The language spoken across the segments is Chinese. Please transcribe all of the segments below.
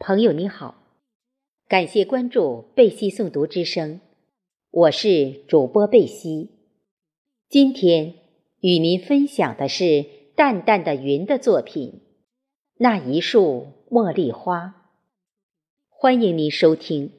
朋友你好，感谢关注贝西诵读之声，我是主播贝西。今天与您分享的是淡淡的云的作品《那一束茉莉花》，欢迎您收听。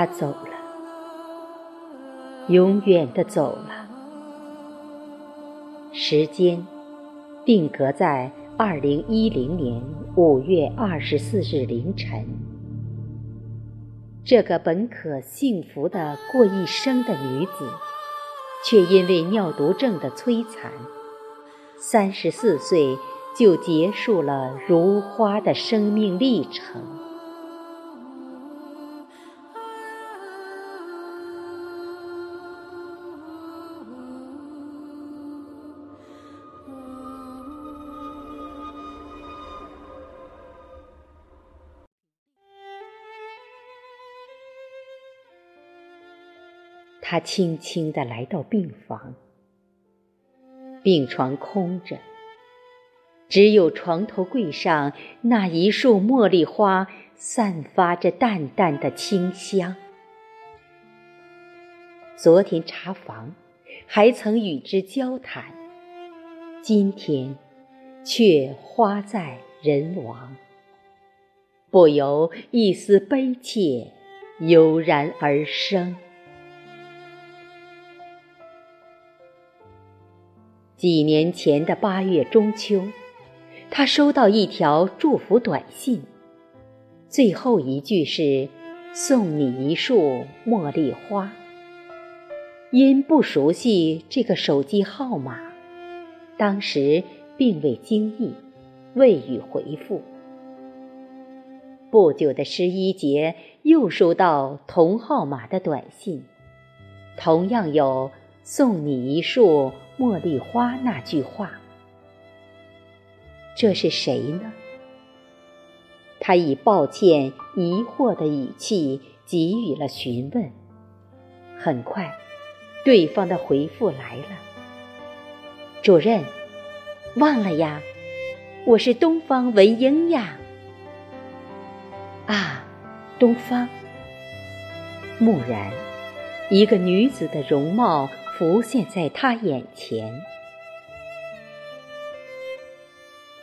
他走了，永远的走了。时间定格在二零一零年五月二十四日凌晨。这个本可幸福的过一生的女子，却因为尿毒症的摧残，三十四岁就结束了如花的生命历程。他轻轻地来到病房，病床空着，只有床头柜上那一束茉莉花散发着淡淡的清香。昨天查房还曾与之交谈，今天却花在人亡，不由一丝悲切油然而生。几年前的八月中秋，他收到一条祝福短信，最后一句是“送你一束茉莉花”。因不熟悉这个手机号码，当时并未惊异，未予回复。不久的十一节，又收到同号码的短信，同样有“送你一束”。茉莉花那句话，这是谁呢？他以抱歉、疑惑的语气给予了询问。很快，对方的回复来了：“主任，忘了呀，我是东方文英呀。”啊，东方。蓦然，一个女子的容貌。浮现在他眼前。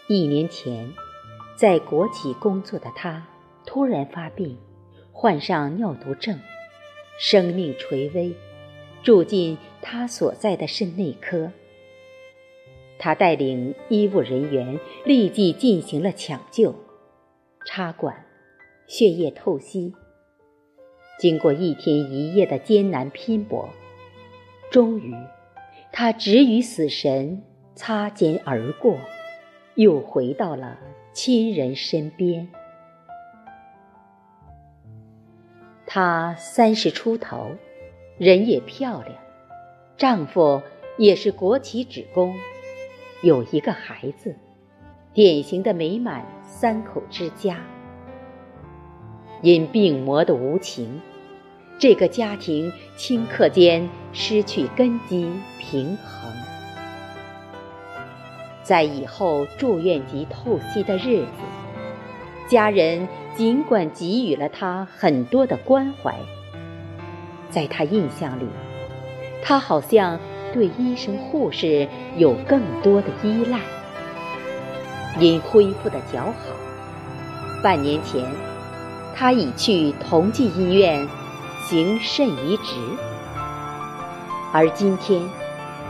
一年前，在国企工作的他突然发病，患上尿毒症，生命垂危，住进他所在的肾内科。他带领医务人员立即进行了抢救、插管、血液透析。经过一天一夜的艰难拼搏。终于，他只与死神擦肩而过，又回到了亲人身边。她三十出头，人也漂亮，丈夫也是国企职工，有一个孩子，典型的美满三口之家。因病魔的无情。这个家庭顷刻间失去根基平衡，在以后住院及透析的日子，家人尽管给予了他很多的关怀，在他印象里，他好像对医生护士有更多的依赖。因恢复的较好，半年前，他已去同济医院。行肾移植，而今天，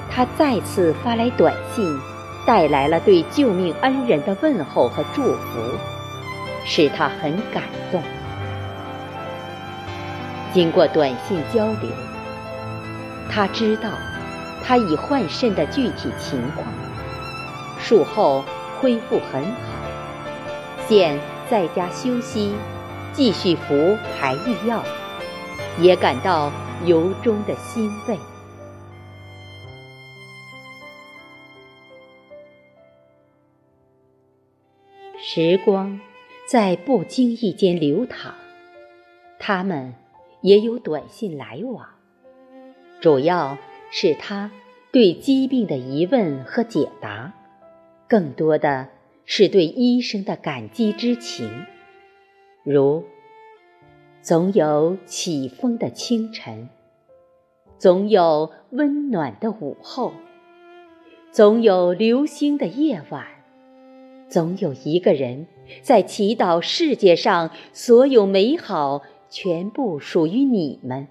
他再次发来短信，带来了对救命恩人的问候和祝福，使他很感动。经过短信交流，他知道他已换肾的具体情况，术后恢复很好，现在家休息，继续服排异药。也感到由衷的欣慰。时光在不经意间流淌，他们也有短信来往，主要是他对疾病的疑问和解答，更多的是对医生的感激之情，如总有起风的清晨，总有温暖的午后，总有流星的夜晚。总有一个人在祈祷世界上所有美好全部属于你们。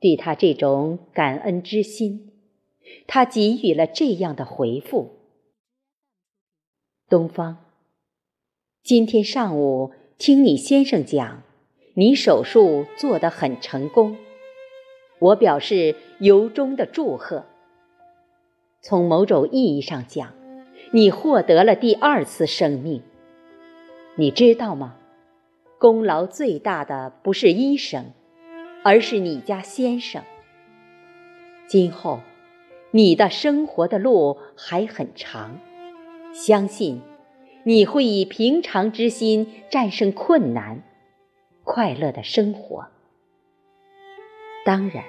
对他这种感恩之心，他给予了这样的回复：东方，今天上午听你先生讲，你手术做得很成功，我表示由衷的祝贺。从某种意义上讲。你获得了第二次生命，你知道吗？功劳最大的不是医生，而是你家先生。今后，你的生活的路还很长，相信你会以平常之心战胜困难，快乐的生活。当然，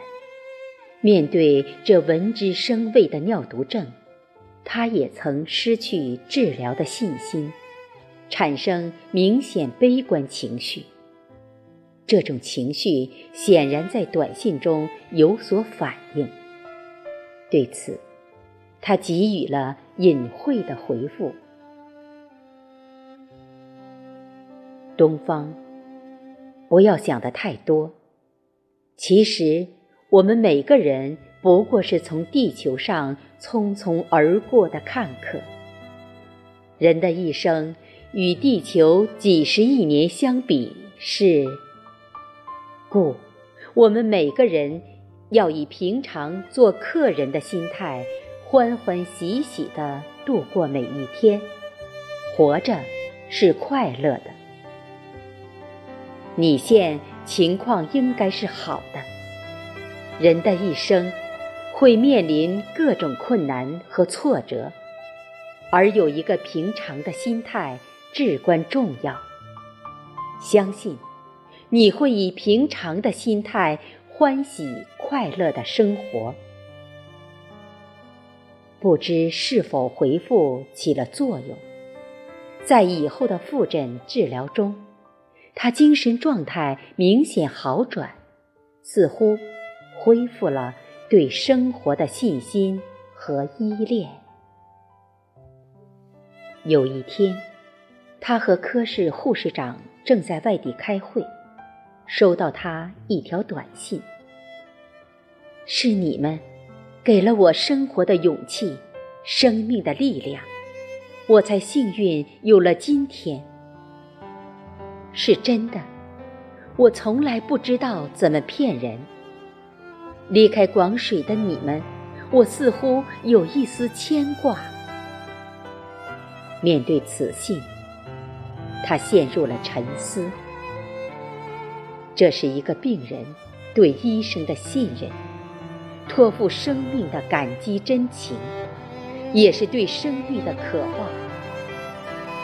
面对这闻之生畏的尿毒症。他也曾失去治疗的信心，产生明显悲观情绪。这种情绪显然在短信中有所反应。对此，他给予了隐晦的回复：“东方，不要想的太多。其实，我们每个人。”不过是从地球上匆匆而过的看客。人的一生与地球几十亿年相比是，故我们每个人要以平常做客人的心态，欢欢喜喜地度过每一天。活着是快乐的。你现情况应该是好的。人的一生。会面临各种困难和挫折，而有一个平常的心态至关重要。相信你会以平常的心态欢喜快乐的生活。不知是否回复起了作用，在以后的复诊治疗中，他精神状态明显好转，似乎恢复了。对生活的信心和依恋。有一天，他和科室护士长正在外地开会，收到他一条短信：“是你们，给了我生活的勇气，生命的力量，我才幸运有了今天。”是真的，我从来不知道怎么骗人。离开广水的你们，我似乎有一丝牵挂。面对此信，他陷入了沉思。这是一个病人对医生的信任，托付生命的感激真情，也是对生命的渴望。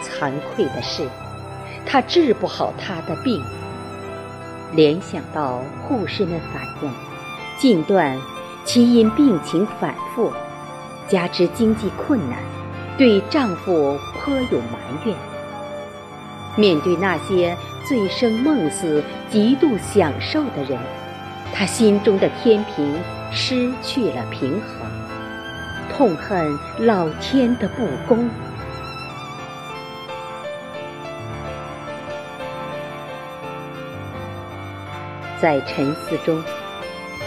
惭愧的是，他治不好他的病。联想到护士们反应。近段，其因病情反复，加之经济困难，对丈夫颇有埋怨。面对那些醉生梦死、极度享受的人，她心中的天平失去了平衡，痛恨老天的不公。在沉思中。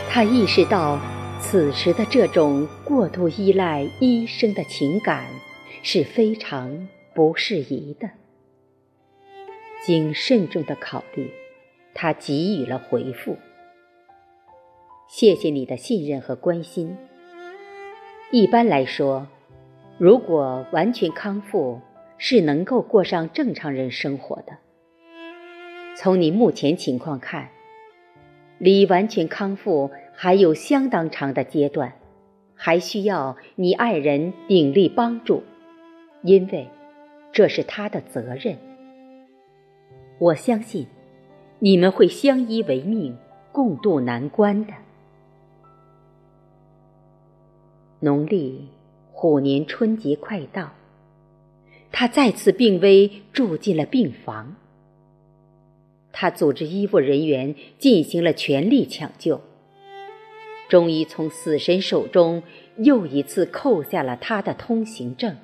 他意识到，此时的这种过度依赖医生的情感是非常不适宜的。经慎重的考虑，他给予了回复：“谢谢你的信任和关心。一般来说，如果完全康复，是能够过上正常人生活的。从你目前情况看，离完全康复还有相当长的阶段，还需要你爱人鼎力帮助，因为这是他的责任。我相信你们会相依为命，共度难关的。农历虎年春节快到，他再次病危，住进了病房。他组织医务人员进行了全力抢救，终于从死神手中又一次扣下了他的通行证。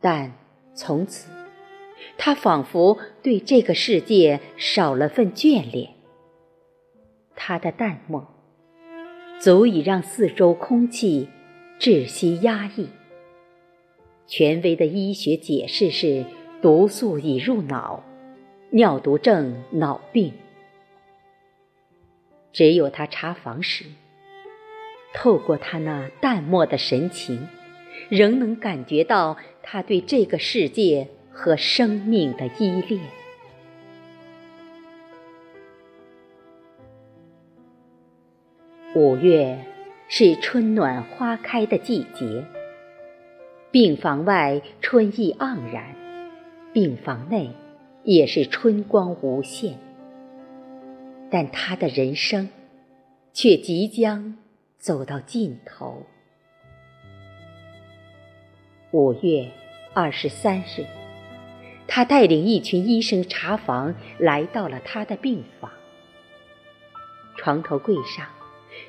但从此，他仿佛对这个世界少了份眷恋。他的淡漠，足以让四周空气窒息压抑。权威的医学解释是：毒素已入脑。尿毒症脑病，只有他查房时，透过他那淡漠的神情，仍能感觉到他对这个世界和生命的依恋。五月是春暖花开的季节，病房外春意盎然，病房内。也是春光无限，但他的人生却即将走到尽头。五月二十三日，他带领一群医生查房，来到了他的病房。床头柜上，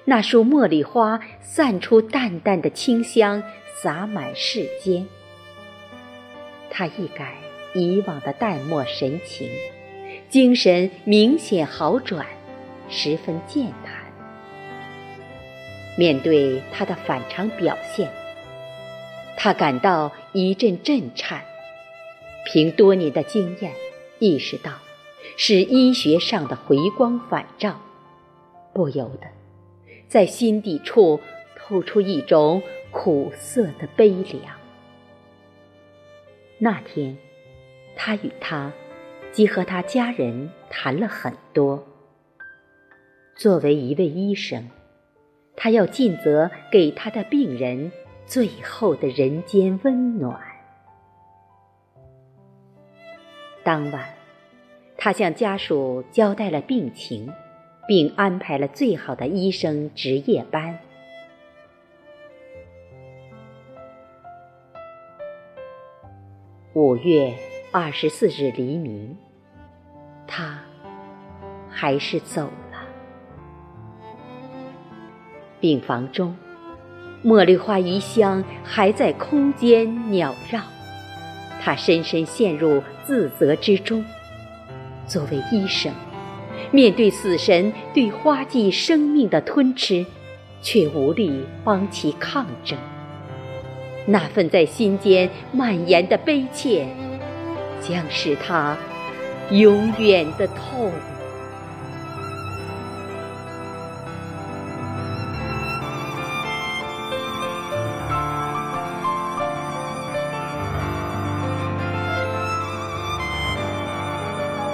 那束茉莉花散出淡淡的清香，洒满世间。他一改。以往的淡漠神情，精神明显好转，十分健谈。面对他的反常表现，他感到一阵震颤。凭多年的经验，意识到是医学上的回光返照，不由得在心底处透出一种苦涩的悲凉。那天。他与他，即和他家人谈了很多。作为一位医生，他要尽责给他的病人最后的人间温暖。当晚，他向家属交代了病情，并安排了最好的医生值夜班。五月。二十四日黎明，他还是走了。病房中，茉莉花余香还在空间缭绕，他深深陷入自责之中。作为医生，面对死神对花季生命的吞吃，却无力帮其抗争。那份在心间蔓延的悲切。将是他永远的痛。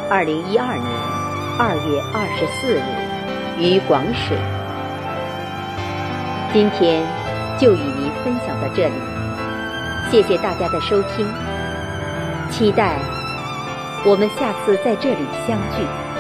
二零一二年二月二十四日，于广水。今天就与您分享到这里，谢谢大家的收听。期待我们下次在这里相聚。